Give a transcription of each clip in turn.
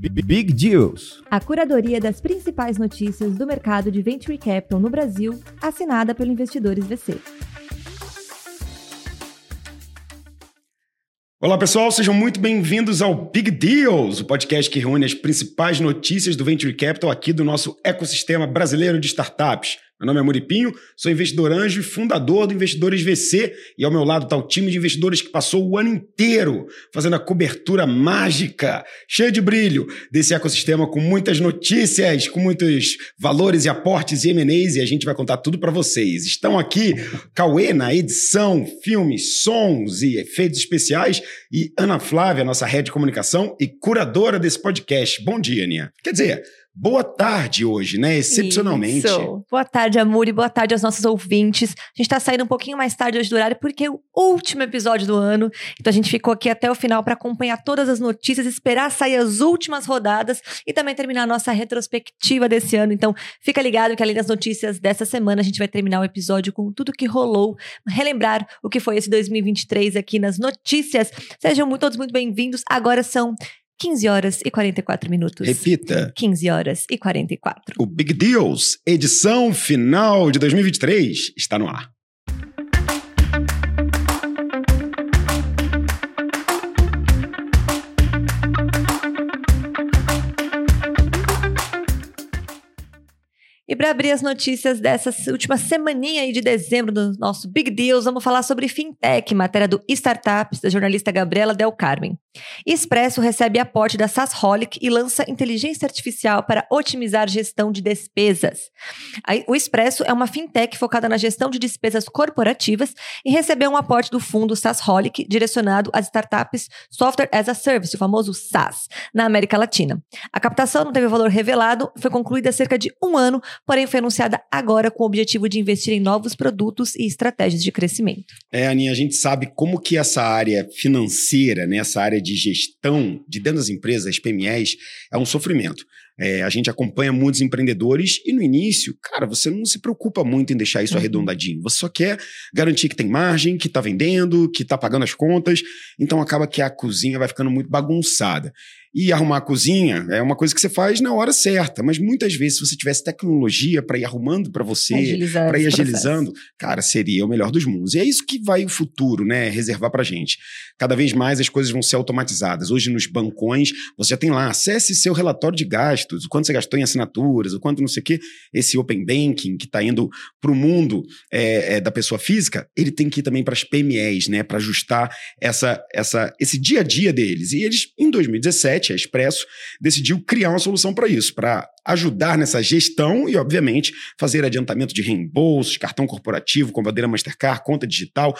Big Deals. A curadoria das principais notícias do mercado de Venture Capital no Brasil, assinada pelo Investidores VC. Olá pessoal, sejam muito bem-vindos ao Big Deals, o podcast que reúne as principais notícias do Venture Capital aqui do nosso ecossistema brasileiro de startups. Meu nome é Muripinho, sou investidor anjo e fundador do Investidores VC e ao meu lado está o time de investidores que passou o ano inteiro fazendo a cobertura mágica, cheia de brilho desse ecossistema com muitas notícias, com muitos valores e aportes e M&As e a gente vai contar tudo para vocês. Estão aqui Cauê na edição, filmes, sons e efeitos especiais e Ana Flávia, nossa rede de comunicação e curadora desse podcast. Bom dia, Aninha. Quer dizer, boa tarde hoje, né? Excepcionalmente. Isso. Boa tarde, Amor, e boa tarde aos nossos ouvintes. A gente tá saindo um pouquinho mais tarde hoje do horário porque é o último episódio do ano. Então a gente ficou aqui até o final para acompanhar todas as notícias, esperar sair as últimas rodadas e também terminar a nossa retrospectiva desse ano. Então fica ligado que além das notícias dessa semana, a gente vai terminar o episódio com tudo que rolou, relembrar o que foi esse 2023 aqui nas notícias. Sejam todos muito bem-vindos. Agora são 15 horas e 44 minutos. Repita. 15 horas e 44. O Big Deals, edição final de 2023, está no ar. E para abrir as notícias dessa última semaninha aí de dezembro do nosso Big Deals, vamos falar sobre fintech, matéria do Startups, da jornalista Gabriela Del Carmen. Expresso recebe aporte da SaaSholic e lança inteligência artificial para otimizar gestão de despesas. O Expresso é uma fintech focada na gestão de despesas corporativas e recebeu um aporte do fundo SaaSholic direcionado às startups Software as a Service, o famoso SaaS, na América Latina. A captação não teve valor revelado, foi concluída há cerca de um ano porém foi anunciada agora com o objetivo de investir em novos produtos e estratégias de crescimento. É, Aninha, a gente sabe como que essa área financeira, né, essa área de gestão de dentro das empresas, as PMEs, é um sofrimento. É, a gente acompanha muitos empreendedores e no início, cara, você não se preocupa muito em deixar isso uhum. arredondadinho. Você só quer garantir que tem margem, que está vendendo, que está pagando as contas. Então acaba que a cozinha vai ficando muito bagunçada. E arrumar a cozinha é uma coisa que você faz na hora certa, mas muitas vezes, se você tivesse tecnologia para ir arrumando para você, para ir agilizando, cara, seria o melhor dos mundos. E é isso que vai o futuro, né? Reservar para gente. Cada vez mais as coisas vão ser automatizadas. Hoje, nos bancões, você já tem lá, acesse seu relatório de gastos, o quanto você gastou em assinaturas, o quanto não sei o quê. Esse Open Banking que está indo para o mundo é, é, da pessoa física, ele tem que ir também para as PMEs, né? Para ajustar essa, essa, esse dia a dia deles. E eles, em 2017, Expresso, decidiu criar uma solução para isso, para ajudar nessa gestão e, obviamente, fazer adiantamento de reembolsos, cartão corporativo, combadeira Mastercard, conta digital,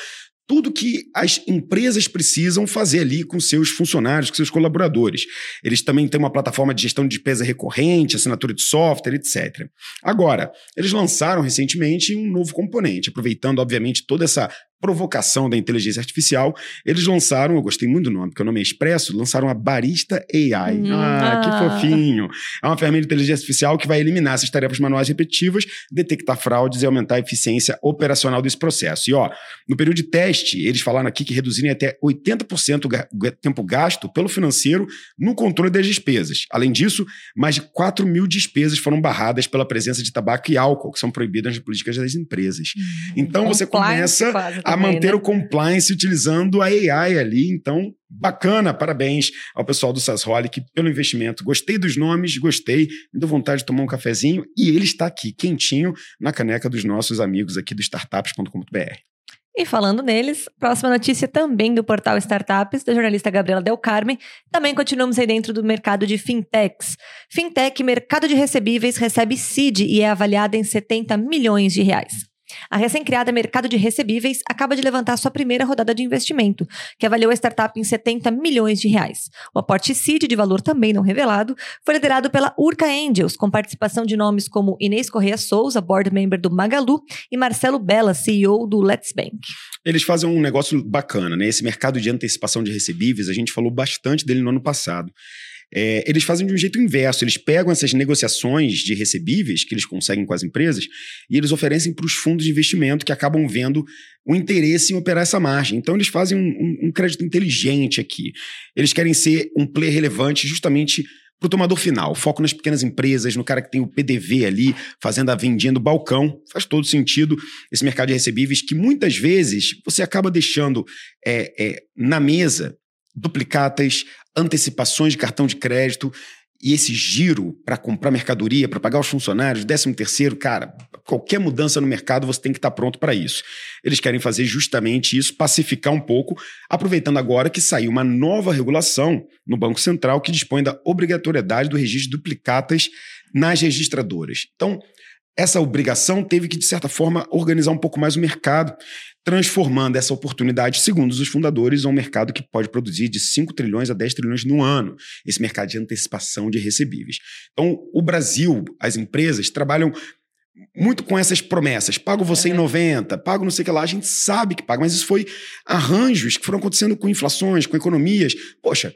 tudo que as empresas precisam fazer ali com seus funcionários, com seus colaboradores. Eles também têm uma plataforma de gestão de despesa recorrente, assinatura de software, etc. Agora, eles lançaram recentemente um novo componente, aproveitando, obviamente, toda essa provocação da inteligência artificial, eles lançaram, eu gostei muito do nome, porque o nome é Expresso, lançaram a Barista AI. Hum, ah, ah, que fofinho! É uma ferramenta de inteligência artificial que vai eliminar essas tarefas manuais repetitivas, detectar fraudes e aumentar a eficiência operacional desse processo. E ó, no período de teste, eles falaram aqui que reduzirem até 80% o tempo gasto pelo financeiro no controle das despesas. Além disso, mais de 4 mil despesas foram barradas pela presença de tabaco e álcool, que são proibidas nas políticas das empresas. Hum, então você começa a manter né? o compliance utilizando a AI ali. Então, bacana, parabéns ao pessoal do SASHolic pelo investimento. Gostei dos nomes, gostei, me deu vontade de tomar um cafezinho e ele está aqui, quentinho, na caneca dos nossos amigos aqui do startups.com.br. E falando neles, próxima notícia também do portal Startups, da jornalista Gabriela Del Carmen. Também continuamos aí dentro do mercado de fintechs. Fintech, mercado de recebíveis, recebe CID e é avaliada em 70 milhões de reais. A recém-criada Mercado de Recebíveis acaba de levantar sua primeira rodada de investimento, que avaliou a startup em 70 milhões de reais. O aporte seed, de valor também não revelado, foi liderado pela Urca Angels, com participação de nomes como Inês Correia Souza, board member do Magalu, e Marcelo Bella, CEO do Let's Bank. Eles fazem um negócio bacana, né? Esse mercado de antecipação de recebíveis, a gente falou bastante dele no ano passado. É, eles fazem de um jeito inverso. Eles pegam essas negociações de recebíveis que eles conseguem com as empresas e eles oferecem para os fundos de investimento que acabam vendo o interesse em operar essa margem. Então, eles fazem um, um, um crédito inteligente aqui. Eles querem ser um player relevante justamente para o tomador final. Foco nas pequenas empresas, no cara que tem o PDV ali, fazendo a vendinha do balcão. Faz todo sentido esse mercado de recebíveis que muitas vezes você acaba deixando é, é, na mesa duplicatas, antecipações de cartão de crédito e esse giro para comprar mercadoria, para pagar os funcionários, décimo terceiro, cara, qualquer mudança no mercado você tem que estar tá pronto para isso. Eles querem fazer justamente isso, pacificar um pouco, aproveitando agora que saiu uma nova regulação no Banco Central que dispõe da obrigatoriedade do registro de duplicatas nas registradoras. Então, essa obrigação teve que, de certa forma, organizar um pouco mais o mercado, transformando essa oportunidade, segundo os fundadores, em um mercado que pode produzir de 5 trilhões a 10 trilhões no ano, esse mercado de antecipação de recebíveis. Então, o Brasil, as empresas, trabalham muito com essas promessas. Pago você é. em 90, pago não sei o que lá. A gente sabe que paga, mas isso foi arranjos que foram acontecendo com inflações, com economias. Poxa,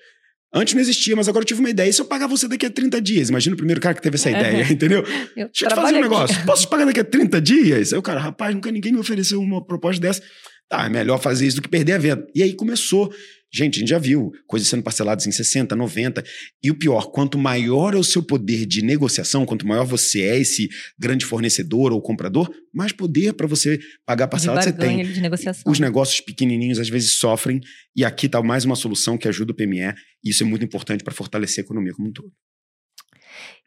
Antes não existia, mas agora eu tive uma ideia. E se eu pagar você daqui a 30 dias? Imagina o primeiro cara que teve essa ideia, entendeu? Eu Deixa eu te fazer um negócio. Aqui. Posso te pagar daqui a 30 dias? Aí o cara, rapaz, nunca ninguém me ofereceu uma proposta dessa. Tá, é melhor fazer isso do que perder a venda. E aí começou Gente, a gente já viu coisas sendo parceladas em 60, 90. E o pior, quanto maior é o seu poder de negociação, quanto maior você é esse grande fornecedor ou comprador, mais poder para você pagar parcelado você tem. De negociação. Os negócios pequenininhos às vezes sofrem. E aqui está mais uma solução que ajuda o PME. E isso é muito importante para fortalecer a economia como um todo.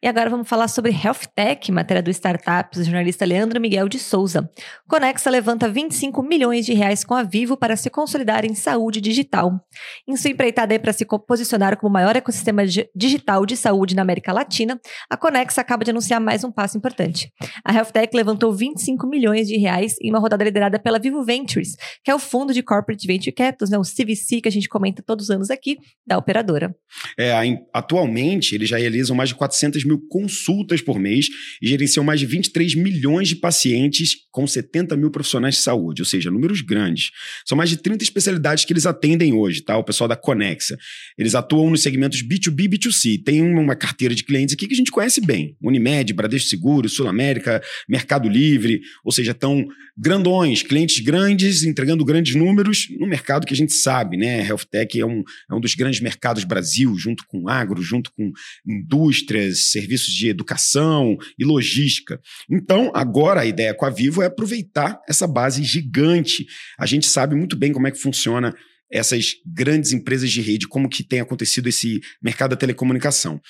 E agora vamos falar sobre Health Tech, matéria do Startups, do jornalista Leandro Miguel de Souza. Conexa levanta 25 milhões de reais com a Vivo para se consolidar em saúde digital. Em sua empreitada para se posicionar como o maior ecossistema digital de saúde na América Latina, a Conexa acaba de anunciar mais um passo importante. A Health Tech levantou 25 milhões de reais em uma rodada liderada pela Vivo Ventures, que é o fundo de Corporate Venture Capital, né, o CVC, que a gente comenta todos os anos aqui, da operadora. É, atualmente, eles já realizam mais de 400 mil consultas por mês e gerenciam mais de 23 milhões de pacientes com 70 mil profissionais de saúde, ou seja, números grandes. São mais de 30 especialidades que eles atendem hoje, tá? O pessoal da Conexa. Eles atuam nos segmentos B2B e B2C. Tem uma carteira de clientes aqui que a gente conhece bem. Unimed, Bradesco Seguro, Sul América, Mercado Livre, ou seja, estão grandões, clientes grandes, entregando grandes números no mercado que a gente sabe, né? Health Tech é um, é um dos grandes mercados Brasil, junto com agro, junto com indústrias, serviços de educação e logística. Então, agora a ideia com a Vivo é aproveitar essa base gigante. A gente sabe muito bem como é que funciona essas grandes empresas de rede, como que tem acontecido esse mercado da telecomunicação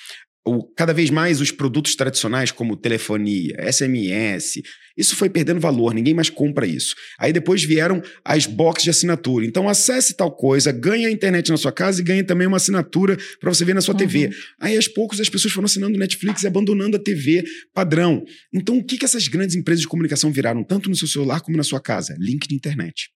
o, cada vez mais os produtos tradicionais, como telefonia, SMS, isso foi perdendo valor, ninguém mais compra isso. Aí depois vieram as boxes de assinatura. Então acesse tal coisa, ganha a internet na sua casa e ganha também uma assinatura para você ver na sua uhum. TV. Aí aos poucos as pessoas foram assinando Netflix e abandonando a TV padrão. Então o que, que essas grandes empresas de comunicação viraram, tanto no seu celular como na sua casa? Link de internet.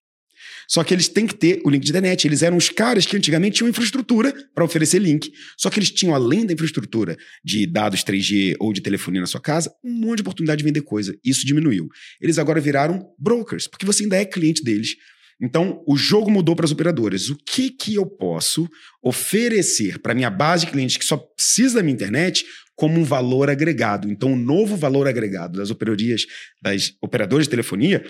Só que eles têm que ter o link de internet. Eles eram os caras que antigamente tinham infraestrutura para oferecer link. Só que eles tinham, além da infraestrutura de dados 3G ou de telefonia na sua casa, um monte de oportunidade de vender coisa. Isso diminuiu. Eles agora viraram brokers, porque você ainda é cliente deles. Então, o jogo mudou para as operadoras. O que, que eu posso oferecer para minha base de clientes que só precisa da minha internet como um valor agregado? Então, o novo valor agregado das operadorias, das operadoras de telefonia,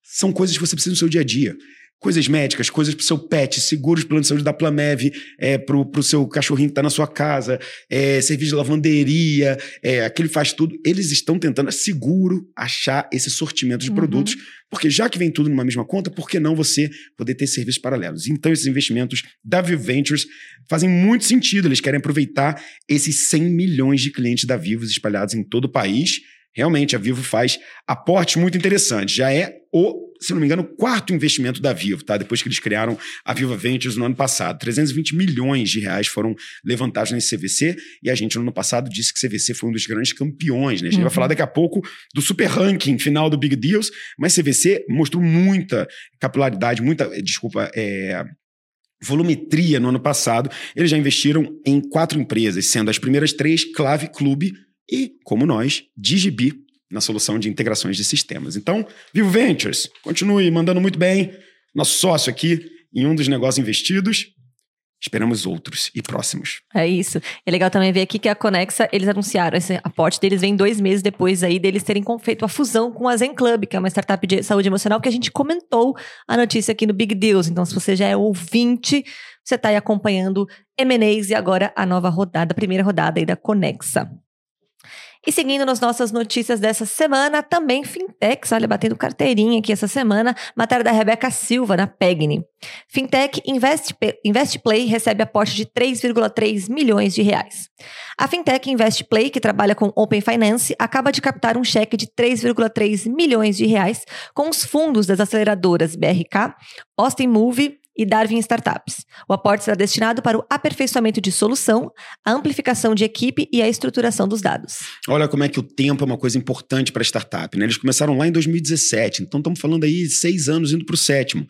são coisas que você precisa no seu dia a dia coisas médicas, coisas para o seu pet, seguros plano de saúde da Plamev, é, para o seu cachorrinho que está na sua casa, é, serviço de lavanderia, é, aquele faz tudo. Eles estão tentando, é seguro, achar esse sortimento de uhum. produtos, porque já que vem tudo numa mesma conta, por que não você poder ter serviços paralelos? Então, esses investimentos da Vivo Ventures fazem muito sentido. Eles querem aproveitar esses 100 milhões de clientes da Vivos espalhados em todo o país. Realmente, a Vivo faz aportes muito interessantes. Já é o se não me engano, o quarto investimento da Vivo, tá? Depois que eles criaram a Viva Ventures no ano passado. 320 milhões de reais foram levantados nesse CVC e a gente no ano passado disse que CVC foi um dos grandes campeões, né? A gente uhum. vai falar daqui a pouco do super ranking final do Big Deals, mas CVC mostrou muita capilaridade, muita, desculpa, é, volumetria no ano passado. Eles já investiram em quatro empresas, sendo as primeiras três Clave Clube e, como nós, Digibi na solução de integrações de sistemas. Então, Vivo Ventures, continue mandando muito bem. Nosso sócio aqui em um dos negócios investidos. Esperamos outros e próximos. É isso. É legal também ver aqui que a Conexa, eles anunciaram esse aporte deles vem dois meses depois aí deles terem feito a fusão com a Zen Club, que é uma startup de saúde emocional que a gente comentou a notícia aqui no Big Deals. Então, se você já é ouvinte, você está aí acompanhando M&As e agora a nova rodada, a primeira rodada aí da Conexa. E seguindo nas nossas notícias dessa semana, também fintechs, olha, batendo carteirinha aqui essa semana, matéria da Rebeca Silva na Pegni. Fintech Investplay recebe aporte de 3,3 milhões de reais. A Fintech Investplay, que trabalha com Open Finance, acaba de captar um cheque de 3,3 milhões de reais com os fundos das aceleradoras BRK, Austin Move e Darwin Startups. O aporte será destinado para o aperfeiçoamento de solução, a amplificação de equipe e a estruturação dos dados. Olha como é que o tempo é uma coisa importante para a startup. Né? Eles começaram lá em 2017, então estamos falando aí de seis anos indo para o sétimo.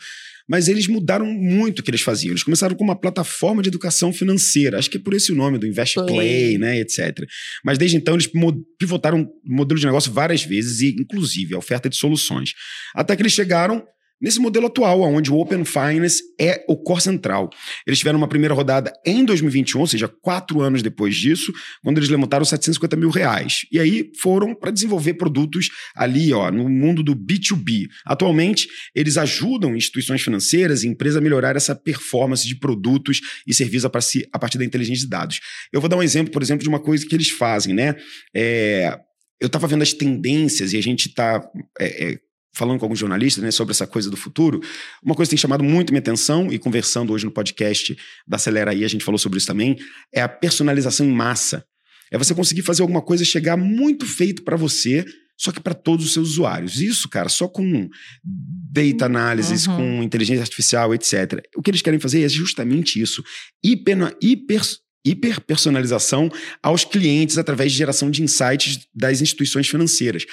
Mas eles mudaram muito o que eles faziam. Eles começaram com uma plataforma de educação financeira. Acho que é por esse o nome do Invest Play, Play, né, etc. Mas desde então eles pivotaram o modelo de negócio várias vezes e, inclusive, a oferta de soluções. Até que eles chegaram nesse modelo atual, onde o Open Finance é o core central. Eles tiveram uma primeira rodada em 2021, ou seja, quatro anos depois disso, quando eles levantaram 750 mil reais. E aí foram para desenvolver produtos ali, ó, no mundo do B2B. Atualmente, eles ajudam instituições financeiras e empresas a melhorar essa performance de produtos e serviços a partir da inteligência de dados. Eu vou dar um exemplo, por exemplo, de uma coisa que eles fazem, né? É, eu estava vendo as tendências e a gente está é, é, falando com alguns jornalistas né, sobre essa coisa do futuro, uma coisa que tem chamado muito minha atenção, e conversando hoje no podcast da Acelera aí, a gente falou sobre isso também, é a personalização em massa. É você conseguir fazer alguma coisa chegar muito feito para você, só que para todos os seus usuários. Isso, cara, só com data analysis, uhum. com inteligência artificial, etc. O que eles querem fazer é justamente isso. Hiper, hiper, hiper personalização aos clientes através de geração de insights das instituições financeiras.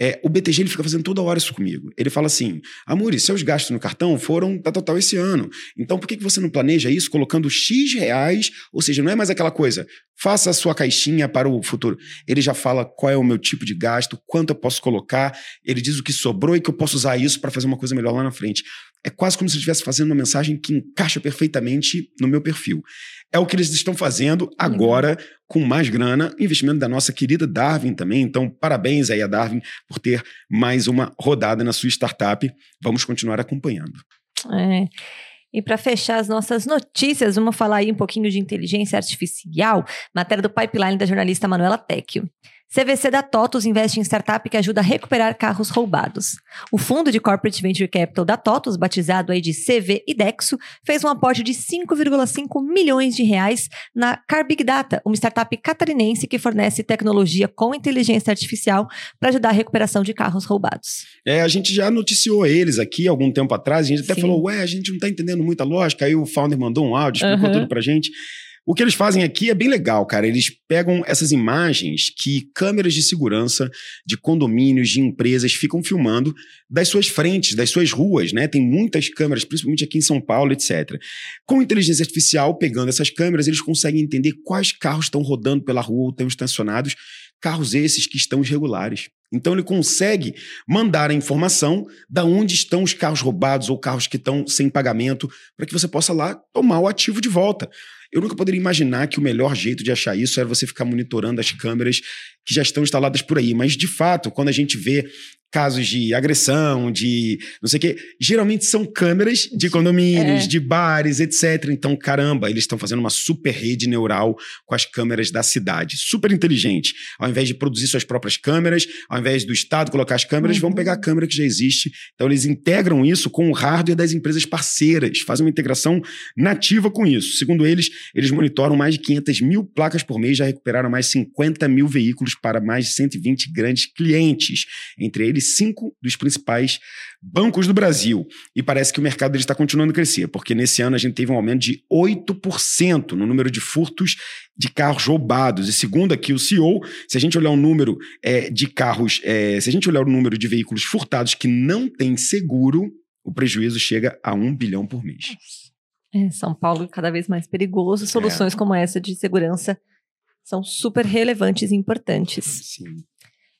É, o BTG ele fica fazendo toda hora isso comigo. Ele fala assim: Amuri, seus gastos no cartão foram da total esse ano. Então por que, que você não planeja isso colocando X reais? Ou seja, não é mais aquela coisa, faça a sua caixinha para o futuro. Ele já fala qual é o meu tipo de gasto, quanto eu posso colocar, ele diz o que sobrou e que eu posso usar isso para fazer uma coisa melhor lá na frente. É quase como se eu estivesse fazendo uma mensagem que encaixa perfeitamente no meu perfil. É o que eles estão fazendo agora com mais grana, investimento da nossa querida Darwin também. Então, parabéns aí a Darwin por ter mais uma rodada na sua startup. Vamos continuar acompanhando. É. E para fechar as nossas notícias, vamos falar aí um pouquinho de inteligência artificial, matéria do pipeline da jornalista Manuela Tecchio. CVC da TOTUS investe em startup que ajuda a recuperar carros roubados. O fundo de Corporate Venture Capital da TOTUS, batizado aí de CV Idexo, fez um aporte de 5,5 milhões de reais na Car Big Data, uma startup catarinense que fornece tecnologia com inteligência artificial para ajudar a recuperação de carros roubados. É, a gente já noticiou eles aqui algum tempo atrás, a gente até Sim. falou, ué, a gente não está entendendo muita lógica, aí o founder mandou um áudio, explicou uhum. tudo pra gente. O que eles fazem aqui é bem legal, cara. Eles pegam essas imagens que câmeras de segurança de condomínios, de empresas ficam filmando das suas frentes, das suas ruas, né? Tem muitas câmeras, principalmente aqui em São Paulo, etc. Com inteligência artificial, pegando essas câmeras, eles conseguem entender quais carros estão rodando pela rua ou estão estacionados, carros esses que estão irregulares. Então ele consegue mandar a informação da onde estão os carros roubados ou carros que estão sem pagamento, para que você possa lá tomar o ativo de volta. Eu nunca poderia imaginar que o melhor jeito de achar isso era você ficar monitorando as câmeras que já estão instaladas por aí. Mas, de fato, quando a gente vê casos de agressão, de não sei o quê, geralmente são câmeras de condomínios, é. de bares, etc. Então, caramba, eles estão fazendo uma super rede neural com as câmeras da cidade. Super inteligente. Ao invés de produzir suas próprias câmeras, ao invés do Estado colocar as câmeras, uhum. vão pegar a câmera que já existe. Então, eles integram isso com o hardware das empresas parceiras, fazem uma integração nativa com isso. Segundo eles, eles monitoram mais de 500 mil placas por mês, já recuperaram mais 50 mil veículos para mais de 120 grandes clientes, entre eles cinco dos principais bancos do Brasil. E parece que o mercado está continuando a crescer, porque nesse ano a gente teve um aumento de 8% no número de furtos de carros roubados. E segundo aqui o CEO, se a gente olhar o número é, de carros, é, se a gente olhar o número de veículos furtados que não tem seguro, o prejuízo chega a um bilhão por mês. É, São Paulo cada vez mais perigoso. Soluções é. como essa de segurança são super relevantes e importantes. Sim.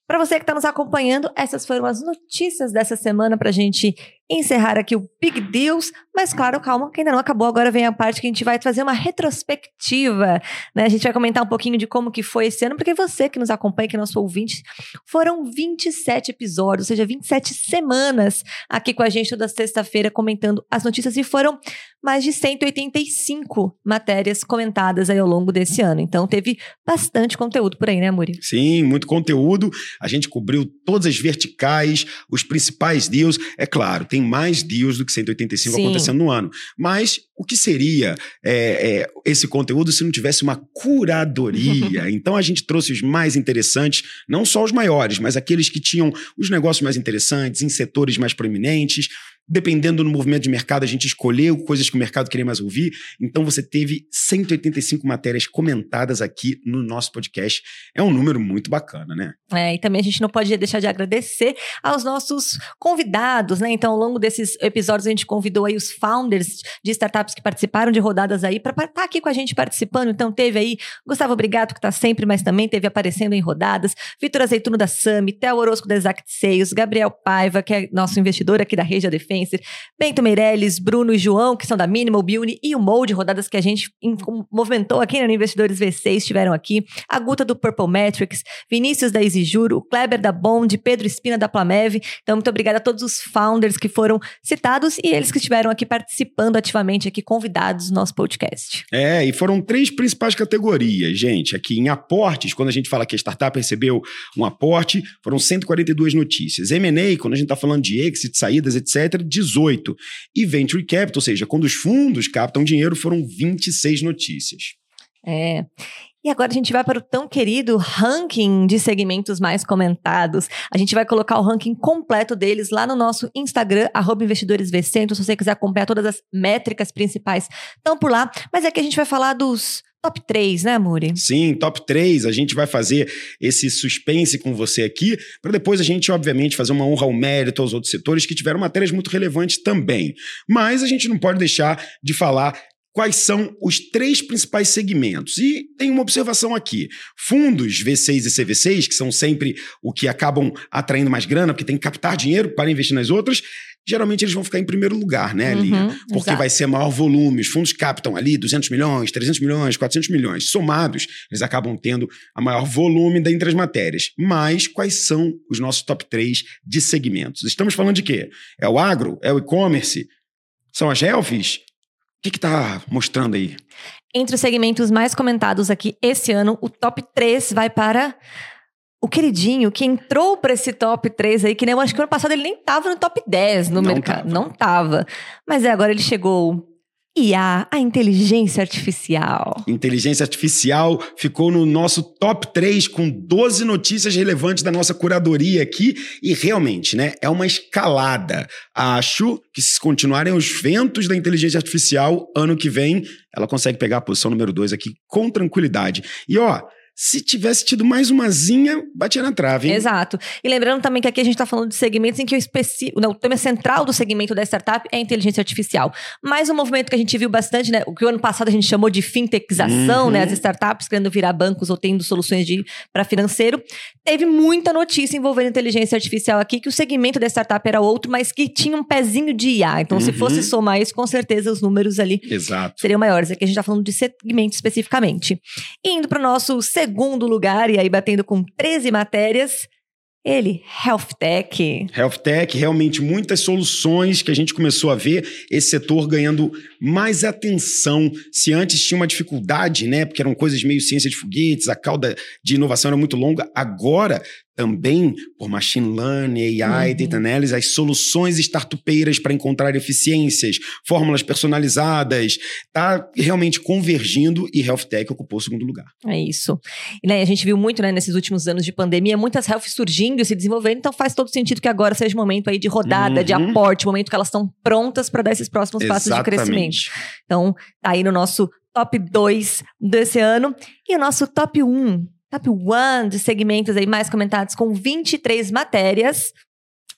Para você que está nos acompanhando, essas foram as notícias dessa semana para a gente encerrar aqui o Big Deals, mas claro, calma, que ainda não acabou. Agora vem a parte que a gente vai fazer uma retrospectiva, né? A gente vai comentar um pouquinho de como que foi esse ano, porque você que nos acompanha, que é nosso ouvinte, foram 27 episódios, ou seja, 27 semanas aqui com a gente toda sexta-feira comentando as notícias e foram mais de 185 matérias comentadas aí ao longo desse ano. Então teve bastante conteúdo por aí, né, Muri? Sim, muito conteúdo. A gente cobriu todas as verticais, os principais deals. É claro, tem mais deals do que 185 Sim. acontecendo no ano. Mas o que seria é, é, esse conteúdo se não tivesse uma curadoria? então a gente trouxe os mais interessantes, não só os maiores, mas aqueles que tinham os negócios mais interessantes, em setores mais proeminentes dependendo do movimento de mercado, a gente escolheu coisas que o mercado queria mais ouvir. Então você teve 185 matérias comentadas aqui no nosso podcast. É um número muito bacana, né? É, e também a gente não pode deixar de agradecer aos nossos convidados, né? Então, ao longo desses episódios, a gente convidou aí os founders de startups que participaram de rodadas aí para estar aqui com a gente participando. Então, teve aí Gustavo Obrigado, que está sempre, mas também teve aparecendo em rodadas, Vitor Azeituno da Sami, Theo Orozco da Exact Sales, Gabriel Paiva, que é nosso investidor aqui da Regia Defense, Influencer, Bento Meirelles, Bruno e João, que são da Minimal Beauty, e o Mold, rodadas que a gente movimentou aqui no Investidores V6, estiveram aqui, a Guta do Purple Metrics, Vinícius da Easy Juro, Kleber da Bond, Pedro Espina da Plamev. Então, muito obrigada a todos os founders que foram citados e eles que estiveram aqui participando ativamente, aqui convidados no nosso podcast. É, e foram três principais categorias, gente. Aqui em aportes, quando a gente fala que a startup recebeu um aporte, foram 142 notícias. M&A, quando a gente está falando de exit, saídas, etc., 18. E Venture Capital, ou seja, quando os fundos captam dinheiro, foram 26 notícias. É. E agora a gente vai para o tão querido ranking de segmentos mais comentados. A gente vai colocar o ranking completo deles lá no nosso Instagram, investidoresvc. Então, se você quiser acompanhar todas as métricas principais, estão por lá. Mas aqui a gente vai falar dos Top 3, né, Muri? Sim, top 3. A gente vai fazer esse suspense com você aqui, para depois a gente, obviamente, fazer uma honra ao mérito aos outros setores que tiveram matérias muito relevantes também. Mas a gente não pode deixar de falar quais são os três principais segmentos. E tem uma observação aqui: fundos V6 e CV6, que são sempre o que acabam atraindo mais grana, porque tem que captar dinheiro para investir nas outras, geralmente eles vão ficar em primeiro lugar, né, Linha? Uhum, Porque exato. vai ser maior volume. Os fundos captam ali 200 milhões, 300 milhões, 400 milhões. Somados, eles acabam tendo a maior volume dentre as matérias. Mas quais são os nossos top 3 de segmentos? Estamos falando de quê? É o agro? É o e-commerce? São as healths? O que está mostrando aí? Entre os segmentos mais comentados aqui esse ano, o top 3 vai para o queridinho que entrou para esse top 3 aí, que nem eu acho que ano passado ele nem tava no top 10 no não mercado. Tava. Não tava. Mas é, agora ele chegou. IA, a inteligência artificial. Inteligência artificial ficou no nosso top 3 com 12 notícias relevantes da nossa curadoria aqui e realmente, né, é uma escalada. Acho que se continuarem os ventos da inteligência artificial ano que vem, ela consegue pegar a posição número 2 aqui com tranquilidade. E ó, se tivesse tido mais umazinha, batia na trave. Hein? Exato. E lembrando também que aqui a gente está falando de segmentos em que o, especi... Não, o tema central do segmento da startup é a inteligência artificial. Mais um movimento que a gente viu bastante, né? O que o ano passado a gente chamou de fintechização, uhum. né? As startups querendo virar bancos ou tendo soluções para financeiro. Teve muita notícia envolvendo inteligência artificial aqui, que o segmento da startup era outro, mas que tinha um pezinho de IA. Então, uhum. se fosse somar isso, com certeza os números ali Exato. seriam maiores. Aqui a gente está falando de segmento especificamente. Indo para o nosso segundo segundo lugar, e aí batendo com 13 matérias. Ele, Health Tech. Health Tech, realmente muitas soluções que a gente começou a ver esse setor ganhando mais atenção. Se antes tinha uma dificuldade, né, porque eram coisas meio ciência de foguetes, a cauda de inovação era muito longa, agora também por machine learning, AI, uhum. data analysis, as soluções startupeiras para encontrar eficiências, fórmulas personalizadas, está realmente convergindo e health tech ocupou o segundo lugar. É isso. E né, a gente viu muito né, nesses últimos anos de pandemia, muitas health surgindo e se desenvolvendo, então faz todo sentido que agora seja o momento aí de rodada, uhum. de aporte, o momento que elas estão prontas para dar esses próximos Exatamente. passos de crescimento. Então, tá aí no nosso top 2 desse ano e o nosso top 1 top one de segmentos aí mais comentados com 23 matérias.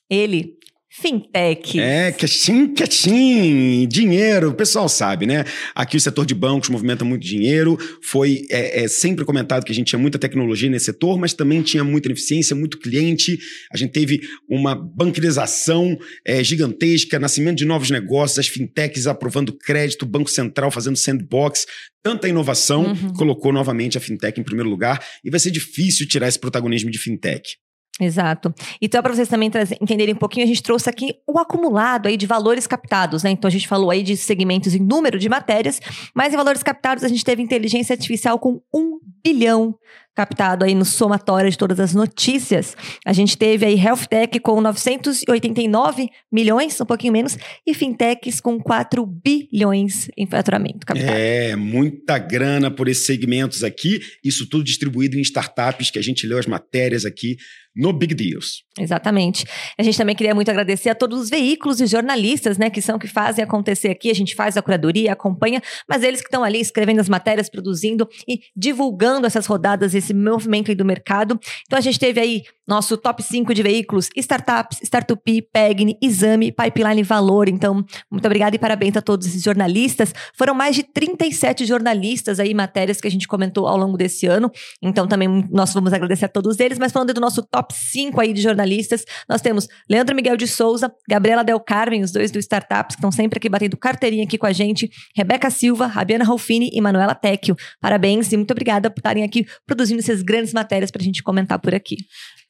Ele, Fintech. É, quietinho, quietinho, dinheiro, o pessoal sabe, né? Aqui o setor de bancos movimenta muito dinheiro, foi é, é, sempre comentado que a gente tinha muita tecnologia nesse setor, mas também tinha muita ineficiência, muito cliente, a gente teve uma banquerização é, gigantesca, nascimento de novos negócios, as fintechs aprovando crédito, o Banco Central fazendo sandbox, tanta inovação, uhum. colocou novamente a fintech em primeiro lugar, e vai ser difícil tirar esse protagonismo de fintech. Exato. Então, para vocês também entenderem um pouquinho, a gente trouxe aqui o acumulado aí de valores captados, né? Então, a gente falou aí de segmentos em número de matérias, mas em valores captados a gente teve inteligência artificial com um bilhão captado aí no somatório de todas as notícias. A gente teve aí Health Tech com 989 milhões, um pouquinho menos, e Fintechs com 4 bilhões em faturamento captado. É, muita grana por esses segmentos aqui, isso tudo distribuído em startups que a gente leu as matérias aqui no Big Deals. Exatamente. A gente também queria muito agradecer a todos os veículos e jornalistas, né, que são que fazem acontecer aqui. A gente faz a curadoria, acompanha, mas eles que estão ali escrevendo as matérias, produzindo e divulgando essas rodadas, esse movimento aí do mercado. Então a gente teve aí nosso top 5 de veículos, startups, Startup, Pegni, Exame, Pipeline Valor. Então, muito obrigada e parabéns a todos esses jornalistas. Foram mais de 37 jornalistas aí, matérias que a gente comentou ao longo desse ano. Então, também nós vamos agradecer a todos eles. Mas falando do nosso top 5 aí de jornalistas, nós temos Leandro Miguel de Souza, Gabriela Del Carmen, os dois do Startups, que estão sempre aqui batendo carteirinha aqui com a gente, Rebeca Silva, Rabiana Rolfini e Manuela Tecchio. Parabéns e muito obrigada por estarem aqui produzindo essas grandes matérias para a gente comentar por aqui.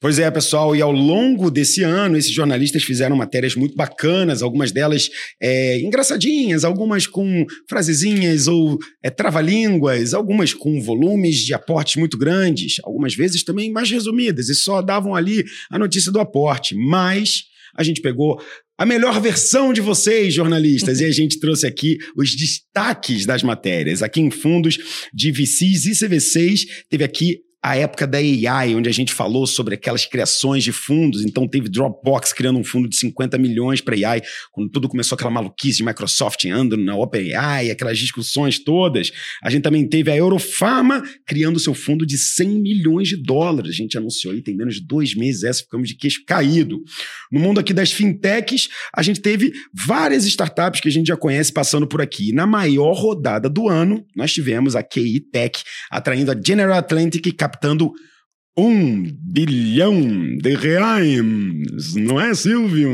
Pois é, pessoal, e ao longo desse ano, esses jornalistas fizeram matérias muito bacanas, algumas delas é, engraçadinhas, algumas com frasezinhas ou é, trava-línguas, algumas com volumes de aportes muito grandes, algumas vezes também mais resumidas, e só davam ali a notícia do aporte. Mas a gente pegou a melhor versão de vocês, jornalistas, e a gente trouxe aqui os destaques das matérias. Aqui em fundos de VCs e CVCs, teve aqui a época da AI, onde a gente falou sobre aquelas criações de fundos. Então, teve Dropbox criando um fundo de 50 milhões para AI, quando tudo começou aquela maluquice de Microsoft andando na OpenAI, aquelas discussões todas. A gente também teve a Eurofarma criando seu fundo de 100 milhões de dólares. A gente anunciou aí, tem menos de dois meses essa, ficamos de queixo caído. No mundo aqui das fintechs, a gente teve várias startups que a gente já conhece passando por aqui. Na maior rodada do ano, nós tivemos a QI Tech atraindo a General Atlantic Capital captando um bilhão de reais, não é, Silvio?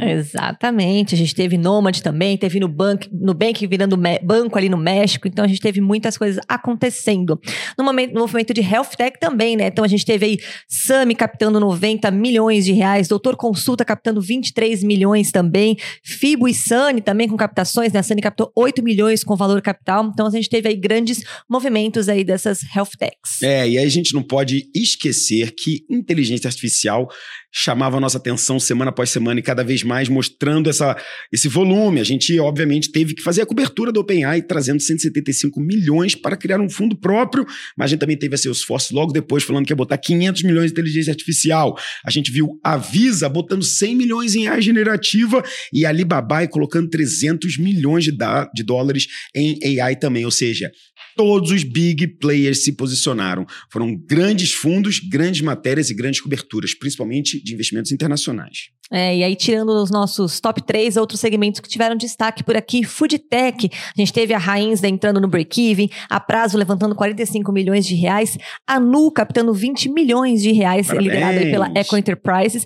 Exatamente. A gente teve Nomad também, teve no banco, no Bank virando banco ali no México, então a gente teve muitas coisas acontecendo. No momento, no movimento de Health Tech também, né? Então a gente teve aí Sami captando 90 milhões de reais, Doutor Consulta captando 23 milhões também, Fibo e Sani também com captações, né? A Sani captou 8 milhões com valor capital, então a gente teve aí grandes movimentos aí dessas Health Techs. É, e aí a gente não pode esquecer que inteligência artificial chamava a nossa atenção semana após semana e cada vez mais mostrando essa, esse volume. A gente, obviamente, teve que fazer a cobertura do OpenAI, trazendo 175 milhões para criar um fundo próprio, mas a gente também teve a seus esforços logo depois, falando que ia botar 500 milhões de inteligência artificial. A gente viu a Visa botando 100 milhões em AI generativa e a Alibaba colocando 300 milhões de, de dólares em AI também. Ou seja, todos os big players se posicionaram. Foram grandes fundos, grandes matérias e grandes coberturas, principalmente de investimentos internacionais. É, e aí, tirando os nossos top 3, outros segmentos que tiveram destaque por aqui, Food Tech, a gente teve a Rains entrando no break-even, a Prazo levantando 45 milhões de reais, a Nu captando 20 milhões de reais, Parabéns. liderada pela Eco Enterprises,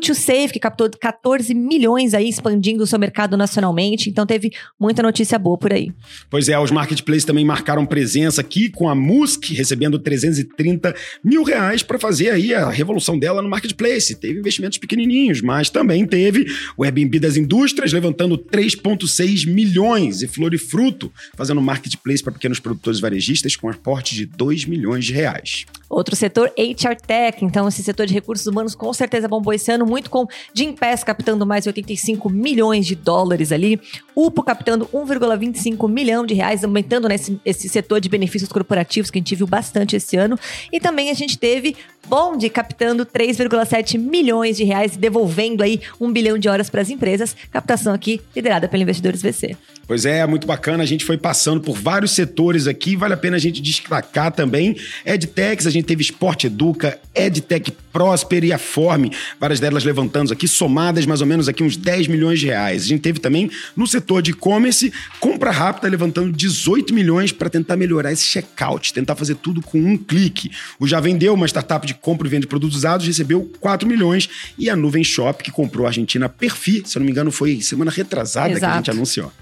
to Save, que captou 14 milhões aí, expandindo o seu mercado nacionalmente, então teve muita notícia boa por aí. Pois é, os marketplaces também marcaram presença aqui com a Musk, recebendo 330 mil reais para fazer aí a revolução dela no marketplace. Teve investimentos pequenininhos, mas mas também teve o Airbnb das indústrias levantando 3,6 milhões e Flor e Fruto fazendo marketplace para pequenos produtores varejistas com aporte de 2 milhões de reais. Outro setor, HR Tech. Então, esse setor de recursos humanos com certeza bombou esse ano, muito com Jim Pass captando mais de 85 milhões de dólares ali. UPO captando 1,25 milhão de reais, aumentando nesse esse setor de benefícios corporativos que a gente viu bastante esse ano. E também a gente teve Bond captando 3,7 milhões de reais, devolvendo aí um bilhão de horas para as empresas. Captação aqui liderada pelo Investidores VC. Pois é, muito bacana. A gente foi passando por vários setores aqui. Vale a pena a gente destacar também. EdTechs, a gente teve Sport Educa, EdTech Prosper e a Forme. Várias delas levantando aqui, somadas mais ou menos aqui uns 10 milhões de reais. A gente teve também no setor de e-commerce, Compra Rápida levantando 18 milhões para tentar melhorar esse checkout, tentar fazer tudo com um clique. O Já Vendeu, uma startup de compra e venda de produtos usados, recebeu 4 milhões. E a Nuvem Shop, que comprou a Argentina Perfi, se eu não me engano foi semana retrasada Exato. que a gente anunciou.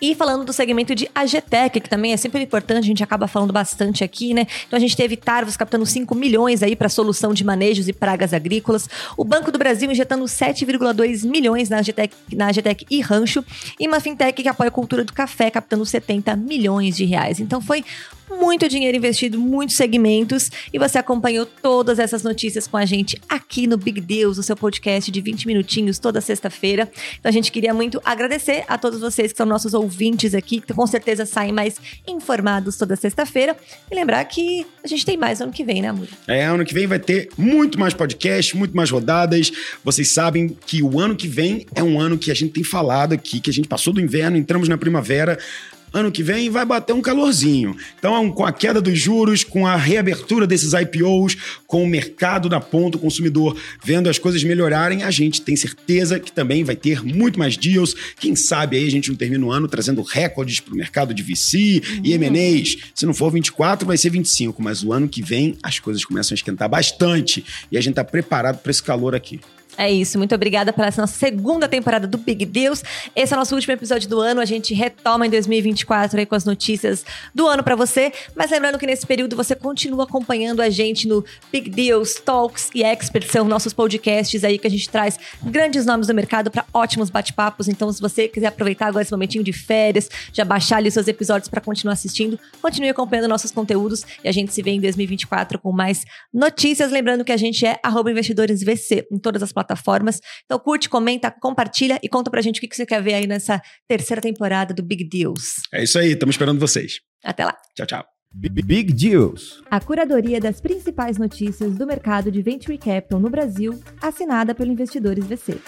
E falando do segmento de Agetec, que também é sempre importante, a gente acaba falando bastante aqui, né? Então a gente teve Tarvos captando 5 milhões aí para solução de manejos e pragas agrícolas, o Banco do Brasil injetando 7,2 milhões na Agetec, na Agetec e Rancho, e uma fintech que apoia a cultura do café captando 70 milhões de reais. Então foi muito dinheiro investido, muitos segmentos, e você acompanhou todas essas notícias com a gente aqui no Big Deus, o seu podcast de 20 minutinhos toda sexta-feira. Então a gente queria muito agradecer a todos vocês que são nossos ouvintes aqui, que com certeza saem mais informados toda sexta-feira. E lembrar que a gente tem mais ano que vem, né, amor? É, ano que vem vai ter muito mais podcast, muito mais rodadas. Vocês sabem que o ano que vem é um ano que a gente tem falado aqui, que a gente passou do inverno, entramos na primavera ano que vem vai bater um calorzinho. Então, com a queda dos juros, com a reabertura desses IPOs, com o mercado na ponta, o consumidor vendo as coisas melhorarem, a gente tem certeza que também vai ter muito mais deals. Quem sabe aí a gente não termina o ano trazendo recordes para o mercado de VC uhum. e M&As. Se não for 24, vai ser 25, mas o ano que vem as coisas começam a esquentar bastante e a gente está preparado para esse calor aqui. É isso. Muito obrigada pela nossa segunda temporada do Big Deals. Esse é o nosso último episódio do ano. A gente retoma em 2024 aí com as notícias do ano para você. Mas lembrando que nesse período você continua acompanhando a gente no Big Deals, Talks e Experts, são nossos podcasts aí que a gente traz grandes nomes do mercado para ótimos bate-papos. Então, se você quiser aproveitar agora esse momentinho de férias, já baixar ali seus episódios para continuar assistindo, continue acompanhando nossos conteúdos e a gente se vê em 2024 com mais notícias. Lembrando que a gente é investidoresvc em todas as plataformas plataformas. Então curte, comenta, compartilha e conta pra gente o que você quer ver aí nessa terceira temporada do Big Deals. É isso aí, estamos esperando vocês. Até lá. Tchau, tchau. Big Deals. A curadoria das principais notícias do mercado de Venture Capital no Brasil, assinada pelo Investidores VC.